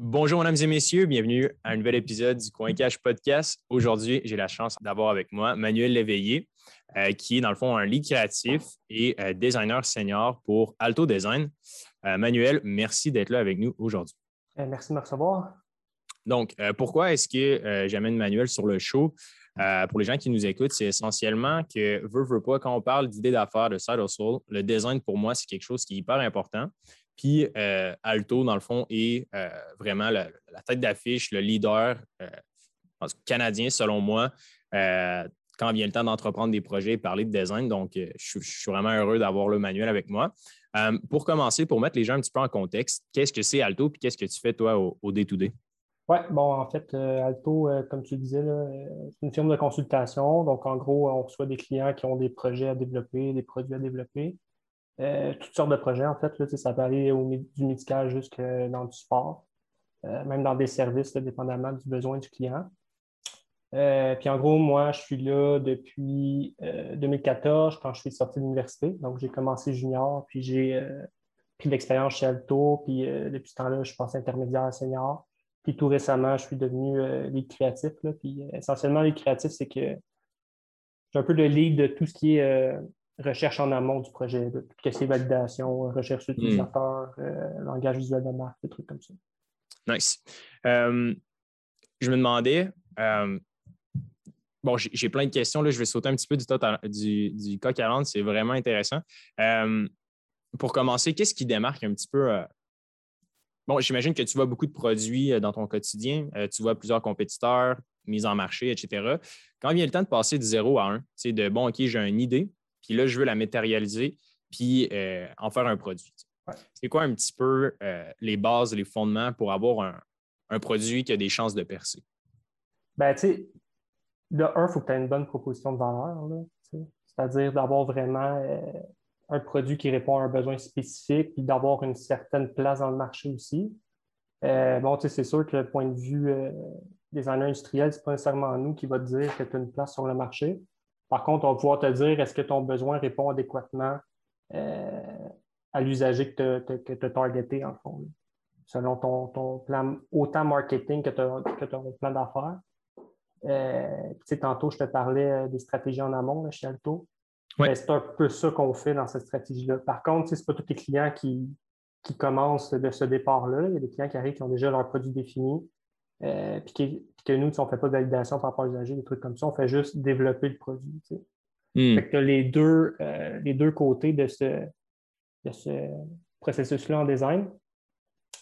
Bonjour, mesdames et messieurs. Bienvenue à un nouvel épisode du Coin Cash Podcast. Aujourd'hui, j'ai la chance d'avoir avec moi Manuel Léveillé, euh, qui est dans le fond un lead créatif et euh, designer senior pour Alto Design. Euh, Manuel, merci d'être là avec nous aujourd'hui. merci de me recevoir. Donc, pourquoi est-ce que j'amène Manuel sur le show? pour les gens qui nous écoutent, c'est essentiellement que, veux, veux pas, quand on parle d'idées d'affaires, de side hustle, le design, pour moi, c'est quelque chose qui est hyper important. Puis euh, Alto, dans le fond, est euh, vraiment la, tête d'affiche, le leader euh, canadien, selon moi, quand vient le temps d'entreprendre des projets et parler de design. Donc, je, suis vraiment heureux d'avoir le manuel avec moi. pour commencer, pour mettre les gens un petit peu en contexte, qu'est-ce que c'est Alto et qu'est-ce que tu fais, toi, au day-to-day? Oui, bon, en fait, Alto, comme tu disais, c'est une firme de consultation. Donc, en gros, on reçoit des clients qui ont des projets à développer, des produits à développer. Euh, toutes sortes de projets, en fait. Là, ça peut aller du médical jusqu'à dans du sport, euh, même dans des services, dépendamment du besoin du client. Euh, puis en gros, moi, je suis là depuis 2014 quand je suis sorti de l'université. Donc, j'ai commencé junior, puis j'ai pris l'expérience chez Alto, puis depuis ce temps-là, je passé intermédiaire senior. Puis tout récemment, je suis devenu lead créatif. Là, puis essentiellement, lead créatif, c'est que suis un peu le lead de tout ce qui est recherche en amont du projet, tout ce qui est validation, recherche utilisateur, euh, langage visuel de marque, des trucs comme ça. Nice. Euh, je me demandais, euh, bon, j'ai plein de questions, là, je vais sauter un petit peu du, total, du, du cas 40, c'est vraiment intéressant. pour commencer, qu'est-ce qui démarque un petit peu? bon, j'imagine que tu vois beaucoup de produits dans ton quotidien, tu vois plusieurs compétiteurs, mise en marché, etc. Quand vient le temps de passer de 0 à 1, c'est de bon, OK, j'ai une idée, puis là, je veux la matérialiser, puis euh, en faire un produit. C'est quoi un petit peu euh, les bases, les fondements pour avoir un, produit qui a des chances de percer? Ben, tu sais, de un, il faut que tu aies une bonne proposition de valeur. C'est-à-dire d'avoir vraiment euh, un produit qui répond à un besoin spécifique, puis d'avoir une certaine place dans le marché aussi. bon, tu sais, c'est sûr que le point de vue des années industriels, ce n'est pas nécessairement nous qui va te dire que tu as une place sur le marché. Par contre, on va pouvoir te dire est-ce que ton besoin répond adéquatement euh, à l'usager que tu as targeté, en fond, selon ton, plan, autant marketing que, ton plan d'affaires? Euh, tantôt, je te parlais euh, des stratégies en amont chez Alto. Ben, c'est un peu ça qu'on fait dans cette stratégie-là. Par contre, ce n'est pas tous les clients qui, qui commencent de ce départ-là. Il y a des clients qui arrivent qui ont déjà leur produit défini, euh, puis, que nous, on ne fait pas de validation par rapport aux usagers, des trucs comme ça, on fait juste développer le produit. Hmm. Fait que les deux, euh, les deux côtés de ce, ce processus-là en design.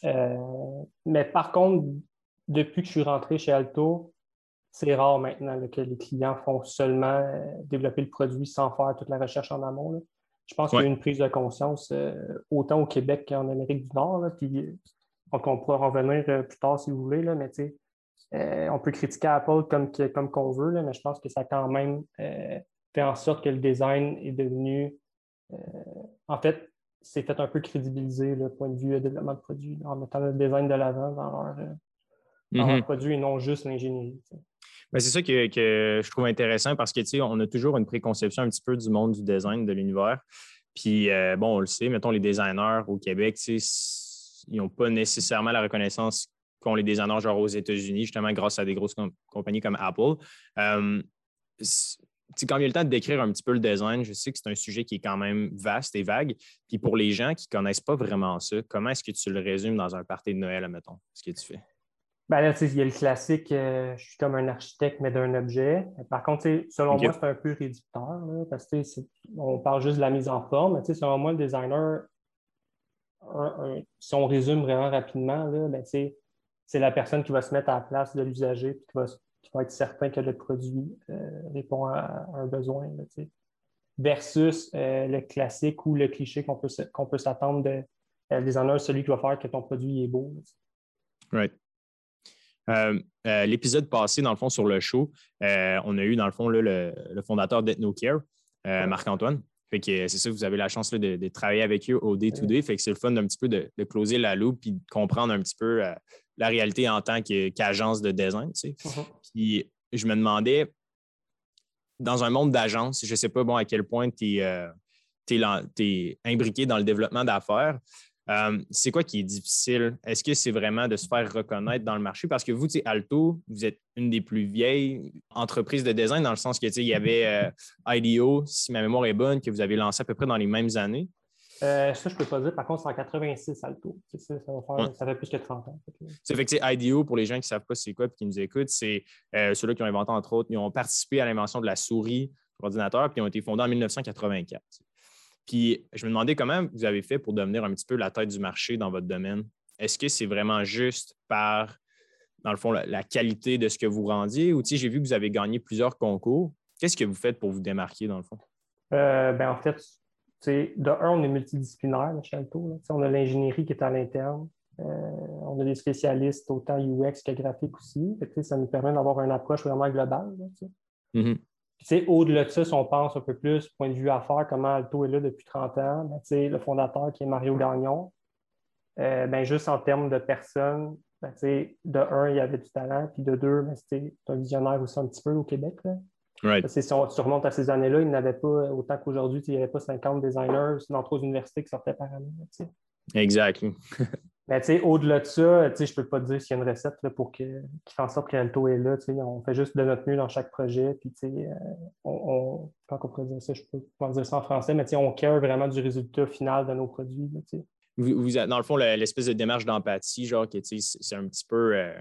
Euh, mais par contre, depuis que je suis rentré chez Alto, c'est rare maintenant que les clients font seulement développer le produit sans faire toute la recherche en amont. Je pense qu'il y a une prise de conscience autant au Québec qu'en Amérique du Nord. Là, puis donc, on pourra revenir euh, plus tard si vous voulez, là, mais euh, on peut critiquer Apple comme, comme qu'on veut, là, mais je pense que ça a quand même euh, fait en sorte que le design est devenu. en fait, c'est fait un peu crédibiliser le point de vue développement de produit en mettant le design de l'avant dans, leur, mm-hmm. produit et non juste l'ingénierie. Ben, c'est ça que, je trouve intéressant parce que on a toujours une préconception un petit peu du monde du design, de l'univers. Puis, bon, on le sait, mettons les designers au Québec, ils n'ont pas nécessairement la reconnaissance qu'ont les designers genre aux États-Unis, justement grâce à des grosses compagnies comme Apple. Euh, quand il y a le temps de décrire un petit peu le design, je sais que c'est un sujet qui est quand même vaste et vague. Puis pour les gens qui ne connaissent pas vraiment ça, comment est-ce que tu le résumes dans un party de Noël, mettons, ce que tu fais? Ben là, il y a le classique, euh, je suis comme un architecte, mais d'un objet. Par contre, selon moi, c'est un peu réducteur, parce qu'on parle juste de la mise en forme. Mais selon moi, le designer, si on résume vraiment rapidement, ben, c'est la personne qui va se mettre à la place de l'usager et qui va, être certain que le produit euh, répond à, un besoin. versus euh, le classique ou le cliché qu'on peut, peut s'attendre de euh, designer, celui qui va faire que ton produit est beau. Right. L'épisode passé, dans le fond, sur le show, on a eu, dans le fond, le, fondateur d'EthnoCare, Marc-Antoine. Fait que c'est ça, vous avez la chance de, travailler avec eux au day-to-day. Fait que c'est le fun d'un petit peu de, closer la loupe et de comprendre un petit peu euh, la réalité en tant qu'agence de design. Uh-huh. Puis je me demandais, dans un monde d'agence, je ne sais pas bon, à quel point tu es, euh, imbriqué dans le développement d'affaires. Euh, c'est quoi qui est difficile? Est-ce que c'est vraiment de se faire reconnaître dans le marché? Parce que vous, Alto, vous êtes une des plus vieilles entreprises de design dans le sens que il y avait euh, IDEO, si ma mémoire est bonne, que vous avez lancé à peu près dans les mêmes années. Euh, ça, je ne peux pas dire. Par contre, c'est en 86 Alto. Ça, ça, fait plus que 30 ans. C'est fait que IDEO, pour les gens qui ne savent pas c'est quoi et qui nous écoutent, c'est ceux-là qui ont inventé, entre autres, ils ont participé à l'invention de la souris ordinateur, puis ils ont été fondés en 1984. Puis je me demandais comment vous avez fait pour devenir un petit peu la tête du marché dans votre domaine. Est-ce que c'est vraiment juste par, dans le fond, la, qualité de ce que vous rendiez? Ou j'ai vu que vous avez gagné plusieurs concours. Qu'est-ce que vous faites pour vous démarquer dans le fond? Euh, ben, en fait, de un, on est multidisciplinaire chez Alto. On a l'ingénierie qui est à l'interne. Euh, on a des spécialistes autant UX que graphique aussi. ça nous permet d'avoir une approche vraiment globale. Là, au-delà de ça, si on pense un peu plus, point de vue affaires, comment Alto est là depuis 30 ans, ben, le fondateur qui est Mario Gagnon, euh, ben, juste en termes de personnes, ben, de un, il y avait du talent, puis de deux, ben, c'était un visionnaire aussi un petit peu au Québec. Si on, tu remontes à ces années-là, il n'avait pas, autant qu'aujourd'hui, il n'y avait pas 50 designers dans trois universités qui sortaient par année. Exact. Mais au-delà de ça, je ne peux pas te dire s'il y a une recette pour que, qui fait en sorte qu'Alto est là. On fait juste de notre mieux dans chaque projet. Puis, euh, on, on, pourrait dire ça, je peux pas dire ça en français, mais on care vraiment du résultat final de nos produits. vous, dans le fond, l'espèce de démarche d'empathie, genre, c'est un petit peu. Euh,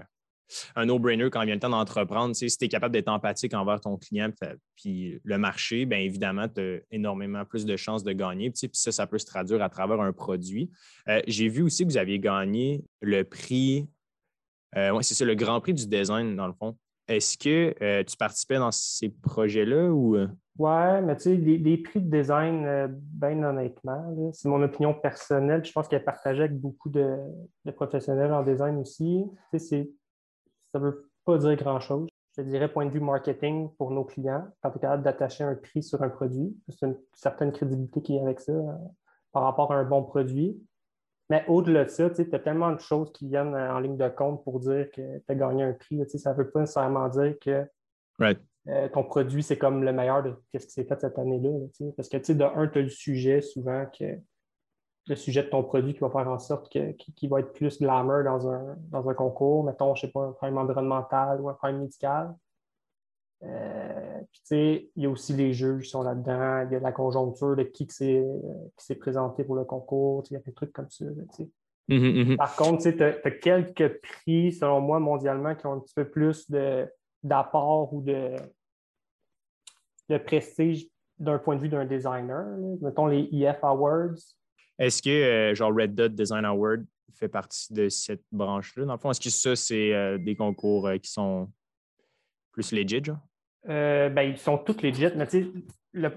un no-brainer quand il vient le temps d'entreprendre. si tu es capable d'être empathique envers ton client puis le marché, bien évidemment, tu as énormément plus de chances de gagner. Puis ça, ça peut se traduire à travers un produit. Euh, j'ai vu aussi que vous aviez gagné le prix, euh, c'est ça, le Grand Prix du design, dans le fond. Est-ce que euh, tu participais dans ces projets-là ou. Ouais, mais tu sais, les, prix de design, bien honnêtement, c'est mon opinion personnelle. Je pense qu'elle est partagée avec beaucoup de, professionnels en design aussi. Tu sais, ça ne veut pas dire grand-chose. Je dirais, point de vue marketing pour nos clients, quand tu es capable d'attacher un prix sur un produit, c'est une certaine crédibilité qui est avec ça euh, par rapport à un bon produit. Mais au-delà de ça, tu as tellement de choses qui viennent euh, en ligne de compte pour dire que tu as gagné un prix. ça ne veut pas nécessairement dire que euh, ton produit, c'est comme le meilleur de ce qui s'est fait cette année-là. parce que de un, tu as le sujet souvent que le sujet de ton produit qui va faire en sorte qu'il va être plus glamour dans un, dans un concours, mettons, je ne sais pas, un problème environnemental ou un problème médical. Euh, puis, tu sais, il y a aussi les juges qui sont là-dedans, il y a la conjoncture de qui, qui s'est présenté pour le concours, il y a des trucs comme ça. Mmh mmh Par contre, tu as, quelques prix, selon moi, mondialement, qui ont un petit peu plus d'apport ou de, de prestige d'un point de vue d'un designer. Mettons les EF Awards, est-ce que, euh, genre, Red Dot Design Award fait partie de cette branche-là? Dans le fond, est-ce que ça, c'est euh, des concours euh, qui sont plus legit, genre? ben, ils sont tous legit, mais tu sais, le...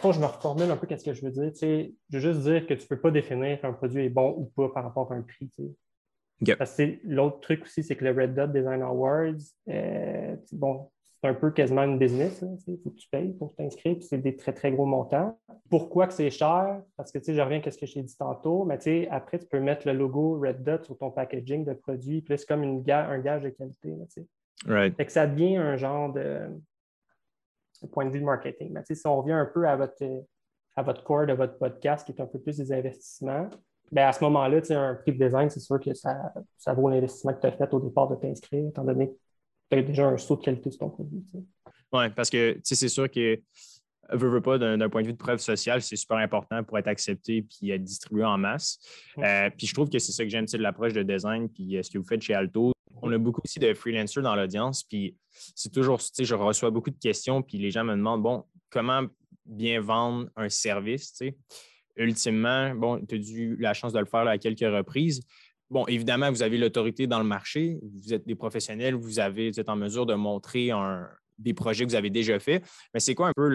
fond, je me reformule un peu qu'est-ce que je veux dire. Je veux juste dire que tu ne peux pas définir qu'un produit est bon ou pas par rapport à un prix. Parce que l'autre truc aussi, c'est que le Red Dot Design Awards, bon, c'est un peu quasiment une business. Il faut que tu payes pour t'inscrire, c'est des très, très gros montants. Pourquoi que c'est cher? Parce que je reviens à ce que je t'ai dit tantôt, mais après, tu peux mettre le logo Red Dot sur ton packaging de produit, puis c'est comme une un gage de qualité. right. Fait que ça devient un genre de, point de vue de marketing. Mais si on revient un peu à votre, à votre core de votre podcast, qui est un peu plus des investissements, ben à ce moment-là, un prix de design, c'est sûr que ça, ça vaut l'investissement que tu as fait au départ de t'inscrire, étant donné que tu as déjà un saut de qualité sur ton produit. Oui, parce que c'est sûr que veut, veut pas, d'un point de vue de preuve sociale, c'est super important pour être accepté puis être distribué en masse. Euh, puis je trouve que c'est ça que j'aime de l'approche de design puis euh, ce que vous faites chez Alto. On a beaucoup aussi de freelancers dans l'audience, puis c'est toujours, tu sais, je reçois beaucoup de questions, puis les gens me demandent, bon, comment bien vendre un service, tu sais? Ultimement, bon, tu as eu la chance de le faire à quelques reprises, Bon, évidemment, vous avez l'autorité dans le marché, vous êtes des professionnels, vous, avez, êtes en mesure de montrer des projets que vous avez déjà faits, mais c'est quoi un peu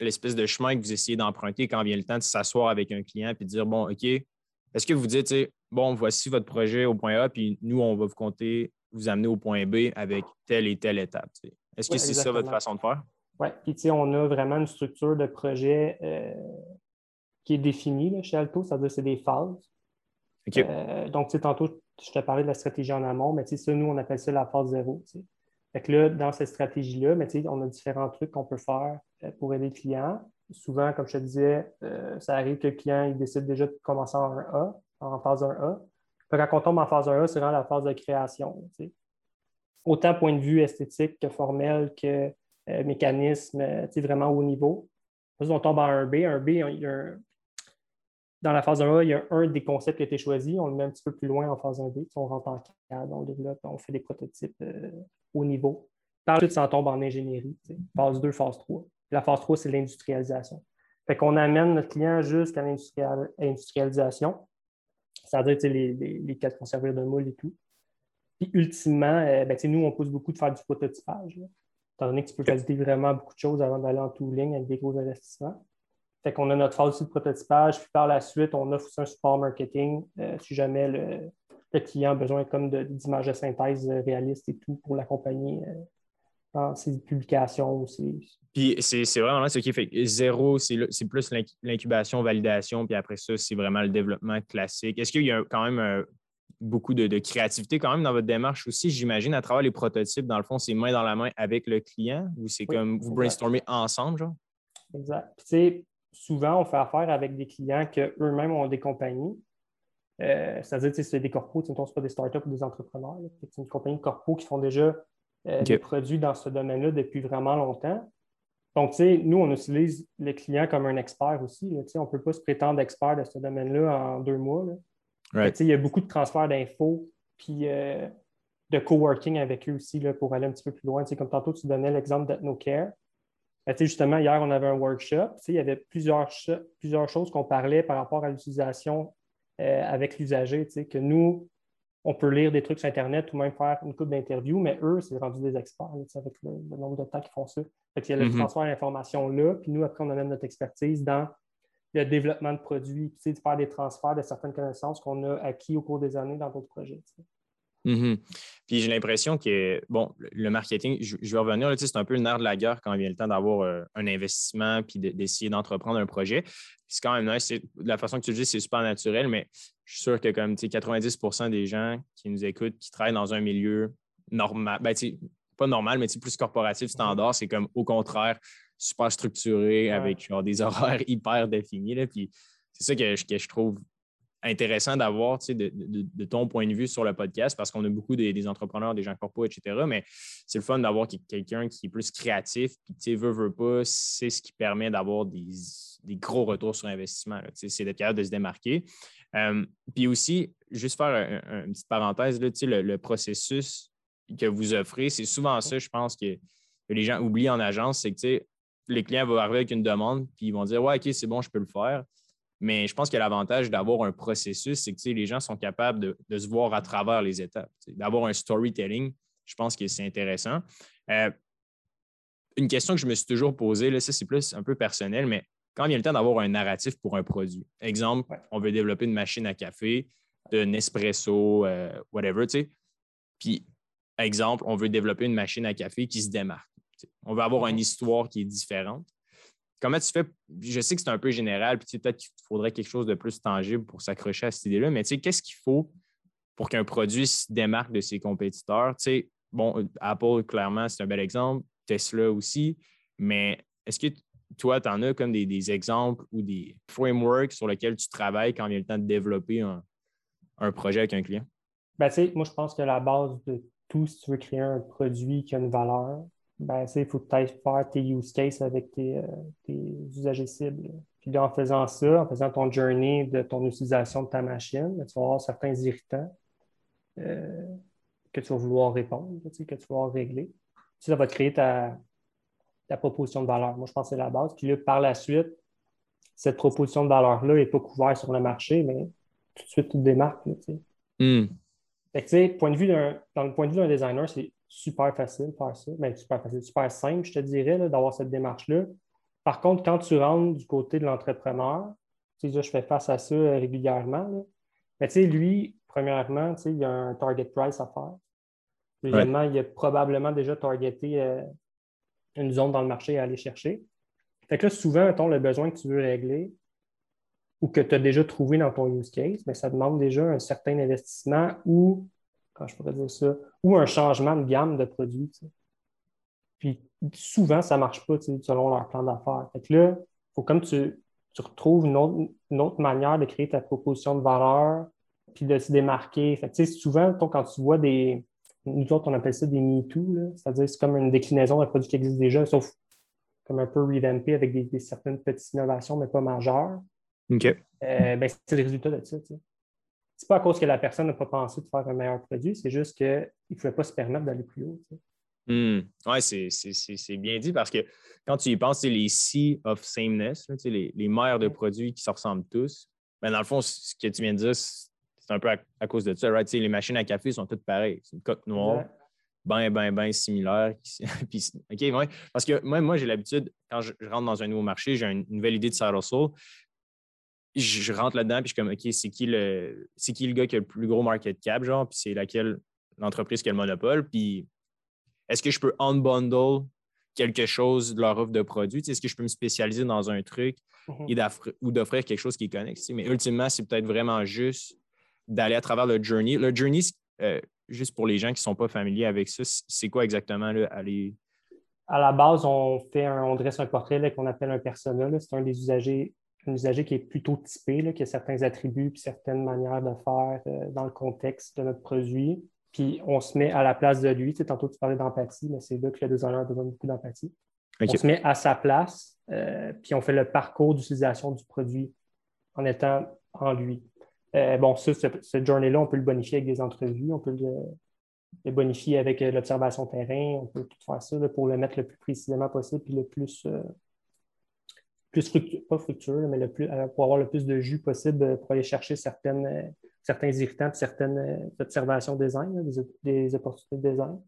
l'espèce de chemin que vous essayez d'emprunter quand vient le temps de s'asseoir avec un client et de dire, bon, OK, est-ce que vous dites, bon, voici votre projet au point A, puis nous, on va vous compter, vous amener au point B avec telle et telle étape. Est-ce que c'est ça votre façon de faire? Oui, puis tu sais, on a vraiment une structure de projet euh, qui est définie chez Alto, c'est-à-dire c'est des phases. Euh, donc, tantôt, je te parlais de la stratégie en amont, mais ça, nous, on appelle ça la phase zéro. Fait que là, dans cette stratégie-là, on a différents trucs qu'on peut faire euh, pour aider le client. Souvent, comme je te disais, euh, ça arrive que le client il décide déjà de commencer en 1A. en phase 1A. quand on tombe en phase 1A, c'est vraiment la phase de création. Autant point de vue esthétique que formel que euh, mécanisme, vraiment haut niveau. Ensuite, on tombe en 1B. 1B, dans la phase 1A, il y a un des concepts qui a été choisi. On le met un petit peu plus loin en phase 1B. On rentre en cadre, on développe, on fait des prototypes euh, haut niveau. Par la suite, ça tombe en ingénierie. Phase 2, phase 3. La phase 3, c'est l'industrialisation. Fait qu'on amène notre client jusqu'à l'industrialisation, c'est-à-dire les, les, les cas de de moule et tout. Puis ultimement, euh, ben, nous, on pousse beaucoup de faire du prototypage. étant donné que tu peux valider vraiment beaucoup de choses avant d'aller en tooling avec des gros investissements. Fait qu'on a notre phase aussi de prototypage, puis par la suite, on offre aussi un support marketing euh, si jamais le, client a besoin comme d'images de, synthèse euh, réalistes et tout pour l'accompagner dans ses publications. Puis c'est vraiment ce qui fait zéro, c'est plus l'incubation, validation, puis après ça, c'est vraiment le développement classique. Est-ce qu'il y a quand même euh, beaucoup de, créativité quand même dans votre démarche aussi, j'imagine, à travers les prototypes, dans le fond, c'est main dans la main avec le client ou c'est comme vous brainstormez ensemble, genre? Exact. Puis, souvent, on fait affaire avec des clients qu'eux-mêmes ont des compagnies. Euh, c'est-à-dire, c'est des corpos, ce ne pas des startups ou des entrepreneurs. C'est une compagnie de corpos qui font déjà euh, des produits dans ce domaine-là depuis vraiment longtemps. Donc, tu sais, nous, on utilise le client comme un expert aussi. on ne peut pas se prétendre expert de ce domaine-là en deux mois. il y a beaucoup de transferts d'infos puis euh, de coworking avec eux aussi là, pour aller un petit peu plus loin. comme tantôt, tu donnais l'exemple d'EthnoCare. Ben, justement, hier, on avait un workshop. Il y avait plusieurs, plusieurs choses qu'on parlait par rapport à l'utilisation euh, avec l'usager, que nous, on peut lire des trucs sur Internet ou même faire une coupe d'interviews, mais eux, c'est rendu des experts avec le, nombre de temps qu'ils font ça. il y a le mm-hmm. transfert d'informations là, puis nous, après, on amène notre expertise dans le développement de produits, puis, de faire des transferts de certaines connaissances qu'on a acquis au cours des années dans d'autres projets. Mm-hmm. Puis j'ai l'impression que, bon, le marketing, je, vais revenir, c'est un peu le nerf de la guerre quand il vient le temps d'avoir euh, un investissement puis d'essayer d'entreprendre un projet. C'est quand même nice. De la façon que tu le dis, c'est super naturel, mais je suis sûr que comme 90% des gens qui nous écoutent, qui travaillent dans un milieu normal, ben, pas normal, mais plus corporatif, standard, c'est comme au contraire, super structuré avec des horaires hyper définis. Là, puis c'est ça que je trouve intéressant d'avoir de, ton point de vue sur le podcast parce qu'on a beaucoup des, entrepreneurs, des gens corpo, etc. Mais c'est le fun d'avoir quelqu'un qui est plus créatif, puis tu veut, veut pas, c'est ce qui permet d'avoir des, gros retours sur investissement. C'est d'être capable de se démarquer. Euh, puis aussi, juste faire une petite parenthèse, là, le, le processus que vous offrez, c'est souvent ça, je pense, que, les gens oublient en agence, c'est que les clients vont arriver avec une demande, puis ils vont dire Ouais, OK, c'est bon, je peux le faire. Mais je pense que l'avantage d'avoir un processus, c'est que les gens sont capables de, se voir à travers les étapes. D'avoir un storytelling, je pense que c'est intéressant. Euh, une question que je me suis toujours posée, là, ça c'est plus un peu personnel, mais quand il y a le temps d'avoir un narratif pour un produit, exemple, on veut développer une machine à café, de Nespresso, euh, whatever, tu sais. Puis, exemple, on veut développer une machine à café qui se démarque. On veut avoir une histoire qui est différente comment tu fais? Je sais que c'est un peu général, puis peut-être qu'il faudrait quelque chose de plus tangible pour s'accrocher à cette idée-là, mais tu sais, qu'est-ce qu'il faut pour qu'un produit se démarque de ses compétiteurs? Tu sais, bon, Apple, clairement, c'est un bel exemple, Tesla aussi, mais est-ce que toi, tu en as comme des, exemples ou des frameworks sur lesquels tu travailles quand a le temps de développer un, projet avec un client? Ben, moi, je pense que la base de tout, si tu veux créer un produit qui a une valeur, ben, il faut peut-être faire tes use cases avec tes, euh, usagers cibles. Puis en faisant ça, en faisant ton journey de ton utilisation de ta machine, tu vas avoir certains irritants euh, que tu vas vouloir répondre, que tu vas vouloir régler. Ça va te créer ta, proposition de valeur. Moi, je pense que c'est la base. Puis là, par la suite, cette proposition de valeur-là n'est pas couverte sur le marché, mais tout de suite, tu te démarques. Hmm. point de vue dans le point de vue d'un designer, c'est super facile de faire ça. Ben, super facile, super simple, je te dirais, d'avoir cette démarche-là. Par contre, quand tu rentres du côté de l'entrepreneur, tu sais, je fais face à ça euh, régulièrement. Mais tu sais, lui, premièrement, tu sais, il y a un target price à faire. Deuxièmement, il a probablement déjà targeté euh, une zone dans le marché à aller chercher. Fait que là, souvent, mettons, le besoin que tu veux régler ou que tu as déjà trouvé dans ton use case, mais ben, ça demande déjà un certain investissement ou je pourrais dire ça, ou un changement de gamme de produits. Puis souvent, ça ne marche pas selon leur plan d'affaires. Fait que là, faut, comme tu, tu retrouves une autre, manière de créer ta proposition de valeur puis de se démarquer. Fait souvent, quand tu vois des. Nous autres, on appelle ça des MeToo, c'est-à-dire c'est comme une déclinaison d'un produit qui existe déjà, sauf comme un peu revampé avec des, certaines petites innovations, mais pas majeures. OK. Euh, ben, c'est le résultat de ça. C'est pas à cause que la personne n'a pas pensé de faire un meilleur produit, c'est juste qu'il ne pouvait pas se permettre d'aller plus haut. Hmm. Oui, c'est bien dit parce que quand tu y penses, c'est les Sea of Sameness, les, les mères de produits qui se ressemblent tous. Ben, dans le fond, ce que tu viens de dire, c'est un peu à, cause de ça. Right? Les machines à café sont toutes pareilles. C'est une coque noire, bien, bien, bien similaire. OK, Parce que moi, moi j'ai l'habitude, quand je, rentre dans un nouveau marché, j'ai une nouvelle idée de Saddle Soul. Je, rentre là-dedans, puis je suis comme, OK, c'est qui, le, qui le gars qui a le plus gros market cap, genre, puis c'est laquelle l'entreprise qui a le monopole, puis est-ce que je peux unbundle quelque chose de leur offre de produit? Est-ce que je peux me spécialiser dans un truc mm-hmm. ou d'offrir quelque chose qui est connexe? Mais ultimement, c'est peut-être vraiment juste d'aller à travers le journey. Le journey, euh, juste pour les gens qui ne sont pas familiers avec ça, c'est quoi exactement là, aller? À la base, on fait on dresse un portrait qu'on appelle un persona. C'est un des usagers, un usager qui est plutôt typé, qui a certains attributs et certaines manières de faire euh, dans le contexte de notre produit puis on se met à la place de lui. Tu sais, tantôt, tu parlais d'empathie, mais c'est là que le designer besoin beaucoup d'empathie. On se met à sa place, euh, puis on fait le parcours d'utilisation du produit en étant en lui. Euh, bon, ça, ce, journée-là, on peut le bonifier avec des entrevues, on peut le, bonifier avec l'observation terrain, on peut tout faire ça pour le mettre le plus précisément possible, puis le plus, plus pas fructueux, mais le plus, pour avoir le plus de jus possible pour aller chercher certaines certains irritants, certaines euh, observations design, des, opportunités de design.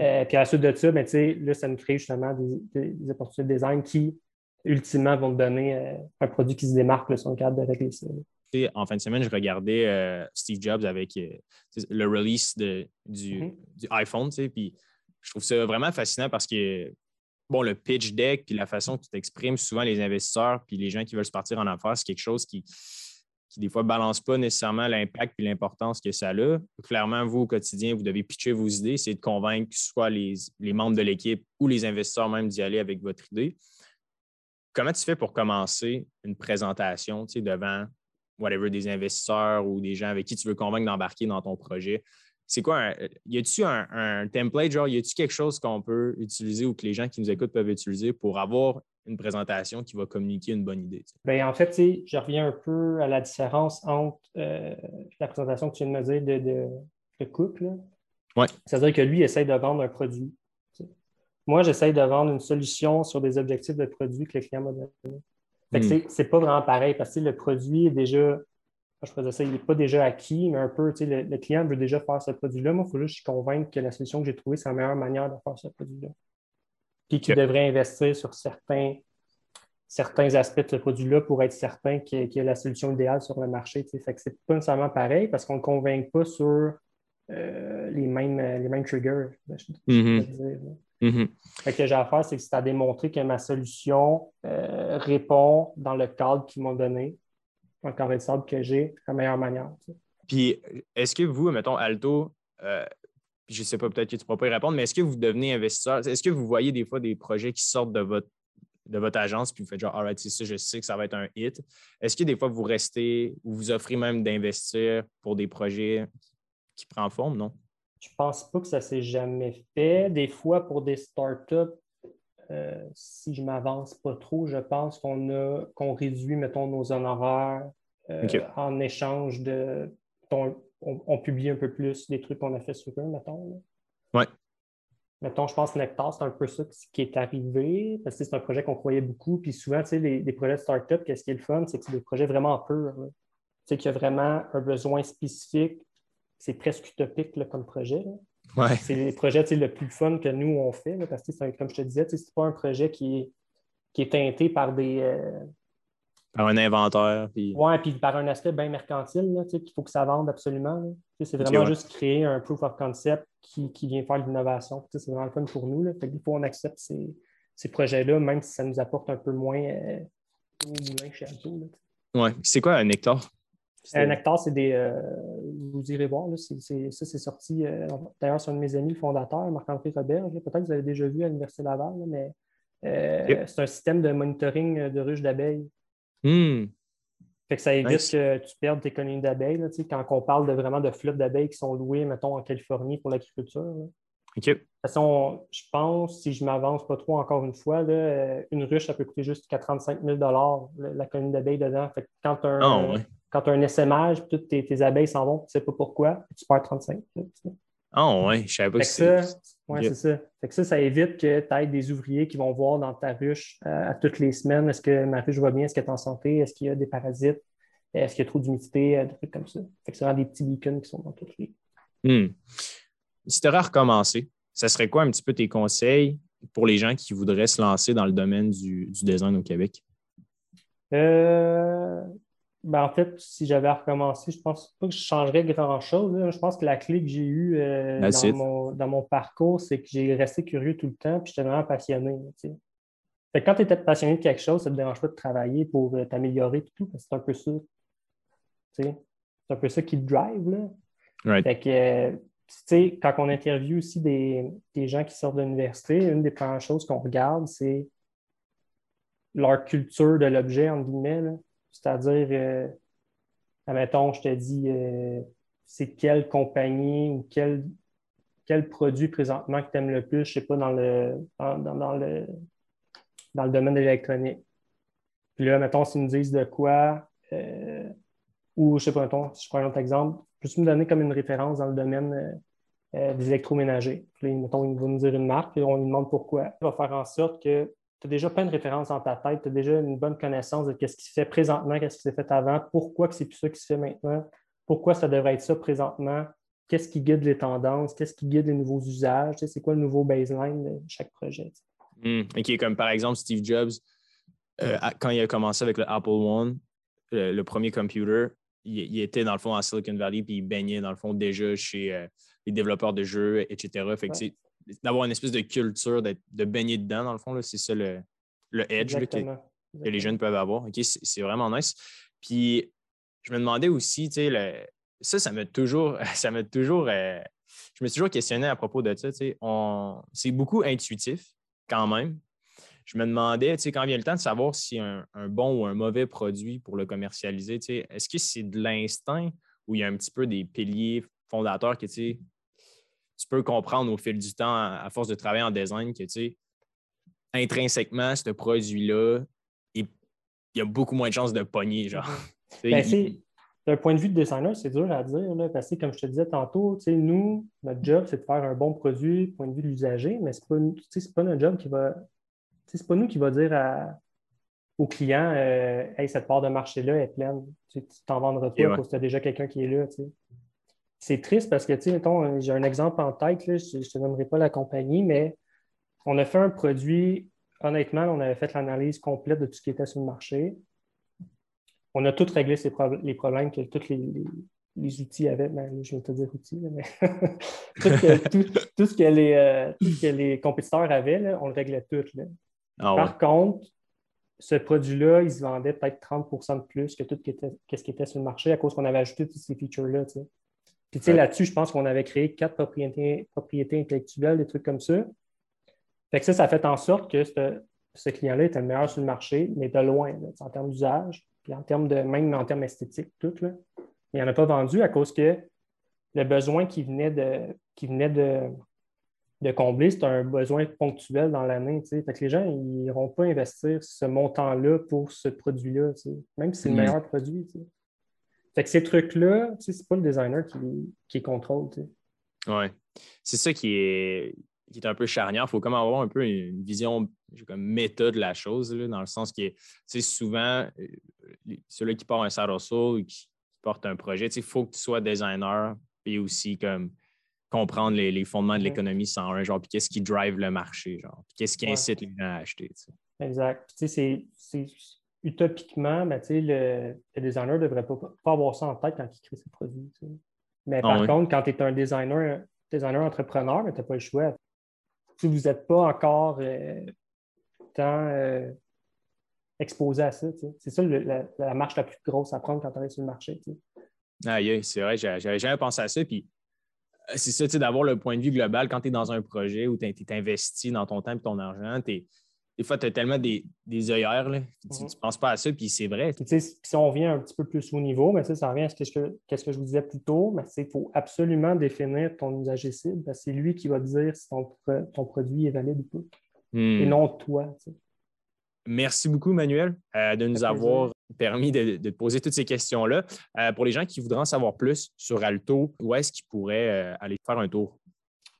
Euh, puis à la suite de ça, ben, là, ça nous crée justement des, opportunités de design qui, ultimement, vont donner euh, un produit qui se démarque sur le cadre de ça. En fin de semaine, je regardais Steve Jobs avec le release de, du, mm-hmm. du, iPhone, puis je trouve ça vraiment fascinant parce que bon, le pitch deck puis la façon que tu t'exprimes, souvent les investisseurs puis les gens qui veulent se partir en affaires, c'est quelque chose qui, qui des fois ne balance pas nécessairement l'impact et l'importance que ça a. Clairement, vous, au quotidien, vous devez pitcher vos idées, c'est de convaincre soit les, les membres de l'équipe ou les investisseurs même d'y aller avec votre idée. Comment tu fais pour commencer une présentation devant whatever, des investisseurs ou des gens avec qui tu veux convaincre d'embarquer dans ton projet? C'est quoi? Un, y a-tu un, un, template, genre, y a-tu quelque chose qu'on peut utiliser ou que les gens qui nous écoutent peuvent utiliser pour avoir une présentation qui va communiquer une bonne idée? Bien, en fait, je reviens un peu à la différence entre euh, la présentation que tu viens de me dire de, de, de Cook. Ouais. C'est-à-dire que lui, il essaye de vendre un produit. Moi, j'essaye de vendre une solution sur des objectifs de produit que le client m'a donné. Hmm. c'est pas vraiment pareil parce que le produit est déjà, je pourrais dire il n'est pas déjà acquis, mais un peu, le, le client veut déjà faire ce produit-là. Moi, il faut juste convaincre que la solution que j'ai trouvée, c'est la meilleure manière de faire ce produit-là puis qui devrait investir sur certains, certains aspects de ce produit-là pour être certain qu'il y, a la solution idéale sur le marché. Ce Fait que c'est pas nécessairement pareil parce qu'on ne convainc pas sur euh, les, mêmes, les mêmes triggers. Mm-hmm. Mm-hmm. Ce que j'ai à faire, c'est que c'est à démontrer que ma solution euh, répond dans le cadre qu'ils m'ont donné, le cadre de que j'ai, de la meilleure manière. Puis, est-ce que vous, mettons, Alto, euh, je ne sais pas, peut-être que tu ne pourras pas y répondre, mais est-ce que vous devenez investisseur? Est-ce que vous voyez des fois des projets qui sortent de votre, de votre agence puis vous faites genre, all right, c'est ça, je sais que ça va être un hit. Est-ce que des fois vous restez ou vous offrez même d'investir pour des projets qui prennent forme, non? Je ne pense pas que ça s'est jamais fait. Des fois, pour des startups, euh, si je m'avance pas trop, je pense qu'on a qu'on réduit, mettons, nos honoraires euh, en échange de on, publie un peu plus des trucs qu'on a fait sur eux, mettons. Oui. Mettons, je pense que Nectar, c'est un peu ça qui est arrivé, parce que c'est un projet qu'on croyait beaucoup. Puis souvent, tu sais, les, projets de start-up, qu'est-ce qui est le fun, c'est que c'est des projets vraiment purs. Tu sais, qu'il y a vraiment un besoin spécifique. C'est presque utopique comme projet. Ouais. C'est les projets le plus fun que nous, on fait, parce que, comme je te disais, c'est pas un projet qui est, qui est teinté par des, euh, par un inventeur. Puis... Oui, puis par un aspect bien mercantile, qu'il faut que ça vende absolument. C'est vraiment juste créer un proof of concept qui, vient faire l'innovation. C'est vraiment le fun pour nous. Là. Fait faut qu'on accepte ces, projets-là, même si ça nous apporte un peu moins euh, au moulin chez Alto. Oui. C'est quoi un hectare? Un hectare, c'est des. Euh, vous irez voir, là, ça, c'est sorti. Euh, d'ailleurs, c'est un de mes amis, le fondateur, Marc-André Robert. Peut-être que vous avez déjà vu à l'Université Laval, mais c'est un système de monitoring de ruches d'abeilles Hmm. Fait que ça évite Nice. que tu perdes tes colonies d'abeilles. Quand on parle de vraiment de flottes d'abeilles qui sont louées, mettons, en Californie pour l'agriculture. OK. De toute façon, je pense, si je m'avance pas trop encore une fois, là, euh, une ruche, ça peut coûter juste jusqu'à 35 000 la, la colonie d'abeilles dedans. Fait que quand as, Ah, un- ouais. Quand t'as un essaimage, toutes tes, tes abeilles s'en vont, tu ne sais pas pourquoi, tu perds 35 000. tu sais. Ah, ouais. Je savais pas que ça, Ok. c'est ça. Fait que ça, ça évite que tu aies des ouvriers qui vont voir dans ta ruche euh, à toutes les semaines est-ce que ma ruche va bien, est-ce qu'elle est en santé, est-ce qu'il y a des parasites, est-ce qu'il y a trop d'humidité, euh, des trucs comme ça. Fait que c'est vraiment des petits beacons qui sont dans toutes les. Hmm. Si tu aurais recommencé, ça serait quoi un petit peu tes conseils pour les gens qui voudraient se lancer dans le domaine du, du design au Québec? Euh, ben, en fait, si j'avais à recommencer, je pense pas que je changerais grand-chose. Je pense que la clé que j'ai eue euh, dans mon, dans mon parcours, c'est que j'ai resté curieux tout le temps, puis j'étais vraiment passionné. tu sais. Fait que quand tu étais passionné de quelque chose, ça ne te dérange pas de travailler pour euh, t'améliorer et tout, parce que c'est un peu ça. tu sais. C'est un peu ça qui te drive. Là. Right. Fait que, euh, tu sais, quand on interviewe aussi des, des gens qui sortent de l'université, une des premières choses qu'on regarde, c'est leur culture de l'objet, entre guillemets. là. C'est-à-dire, euh, admettons, je te dis, euh, c'est quelle compagnie ou quel, quel produit présentement que tu aimes le plus, je sais pas, dans le, dans, le, dans le domaine de l'électronique. Puis là, mettons, s'ils me disent de quoi, euh, ou je sais pas, mettons, si je prends un autre exemple, peux-tu me donner comme une référence dans le domaine euh, des électroménagers? Puis là, mettons, il va nous dire une marque, puis on lui demande pourquoi. Il va faire en sorte que tu as déjà plein de références dans ta tête, tu as déjà une bonne connaissance de ce qui se fait présentement, qu'est-ce qui s'est fait avant, pourquoi c'est plus ça qui se fait maintenant, pourquoi ça devrait être ça présentement, qu'est-ce qui guide les tendances, qu'est-ce qui guide les nouveaux usages, c'est quoi le nouveau baseline de chaque projet. Hmm. OK, comme par exemple Steve Jobs, euh, quand il a commencé avec le Apple One, le, le premier computer, il, il était dans le fond à Silicon Valley, puis il baignait dans le fond déjà chez euh, les développeurs de jeux, etc. Fait que Ouais. D'avoir une espèce de culture, de baigner dedans, dans le fond, c'est ça le, le edge là, que, les jeunes peuvent avoir. C'est vraiment nice. Puis, je me demandais aussi, tu sais, le- ça, ça m'a toujours, ça m'a toujours, euh, je me suis toujours questionné à propos de ça, tu sais, c'est beaucoup intuitif quand même. Je me demandais, tu sais, quand vient le temps de savoir si un, un bon ou un mauvais produit pour le commercialiser, tu sais, est-ce que c'est de l'instinct ou il y a un petit peu des piliers fondateurs que, tu sais, tu peux comprendre au fil du temps, à, à force de travailler en design, que, tu sais, intrinsèquement, ce produit-là, il il y a beaucoup moins de chances de pogner, genre. Sais, Ben, il- D'un point de vue de designer, c'est dur à dire, là, parce que comme je te disais tantôt, nous, notre job, c'est de faire un bon produit, point de vue de l'usager, mais pas, tu sais, c'est pas notre job qui va. C'est pas nous qui va dire à- au client euh, Hey, cette part de marché-là est pleine. Tu t'en vendras pas parce que tu as déjà quelqu'un qui est là. C'est triste parce que, tu sais, mettons, j'ai un exemple en tête, là, je ne te nommerai pas la compagnie, mais on a fait un produit, honnêtement, on avait fait l'analyse complète de tout ce qui était sur le marché. On a tout réglé ces pro- les problèmes que tous les, les- les outils avaient. Ben, je vais te dire outils, mais tout, que- tout- tout ce que les, euh, tout ce que les compétiteurs avaient, là, on le réglait tout. là. Ah ouais. Par contre, ce produit-là, il se vendait peut-être 30% de plus que tout ce qui était, qu'est-ce qui était sur le marché à cause qu'on avait ajouté toutes ces features-là. tu sais. Puis tu sais, Ouais. là-dessus, je pense qu'on avait créé quatre propriétés, propriétés intellectuelles, des trucs comme ça. Fait que ça, ça a fait en sorte que ce, ce client-là était le meilleur sur le marché, mais de loin, là, en termes d'usage, puis en termes de, même en termes esthétiques, tout. Là. Il n'en a pas vendu à cause que le besoin qui venait de, qui venait de, de combler, c'est un besoin ponctuel dans l'année. Fait que les gens, ils n'iront pas investir ce montant-là pour ce produit-là, même si c'est le Mm. meilleur produit. Fait que ces trucs-là, c'est pas le designer qui, qui les contrôle. Ouais. C'est ça qui est, qui est un peu charnière. Il faut comme avoir un peu une vision comme méta de la chose, là, dans le sens que tu sais, souvent, euh, ceux-là qui portent un hustle ou qui, qui portent un projet, il faut que tu sois designer et aussi comme comprendre les, les fondements de l'économie sans un genre, puis qu'est-ce qui drive le marché, genre, puis qu'est-ce qui Ouais. incite les gens à acheter. tu sais. Exact. Puis, tu sais, utopiquement, ben, le, le designer ne devrait pas, pas avoir ça en tête quand il crée ses produits. Mais Ah par oui. contre, quand tu es un designer, designer entrepreneur, tu n'as pas le choix. Si vous n'êtes pas encore euh, tant euh, exposé à ça, c'est ça le- la, la marche la plus grosse à prendre quand tu arrives sur le marché. Aïe, aïe, c'est vrai, j'a- j'avais jamais pensé à ça. Puis euh, c'est ça, d'avoir le point de vue global quand tu es dans un projet où tu es, investi dans ton temps et ton argent, tu des fois, tu as tellement des, des œillères, là, tu ne Mhm. penses pas à ça, puis c'est vrai. Puis, si on vient un petit peu plus au niveau, mais sais, ça revient à ce que, je- qu'est-ce que je vous disais plus tôt, mais il faut absolument définir ton usager cible, c'est lui qui va dire si ton, ton produit est valide ou pas, Hmm. et non toi. Merci beaucoup, Manuel, euh, de nous Ça avoir permis de, de te poser toutes ces questions-là. Euh, pour les gens qui voudront en savoir plus sur Alto, où est-ce qu'ils pourraient euh, aller faire un tour?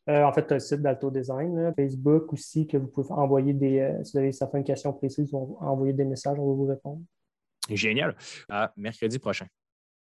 Euh, en fait, le site d'Alto Design, Facebook aussi, que vous pouvez envoyer des. euh, si vous avez certaines questions précises, on va envoyer des messages, on va vous répondre. Génial. Mercredi prochain.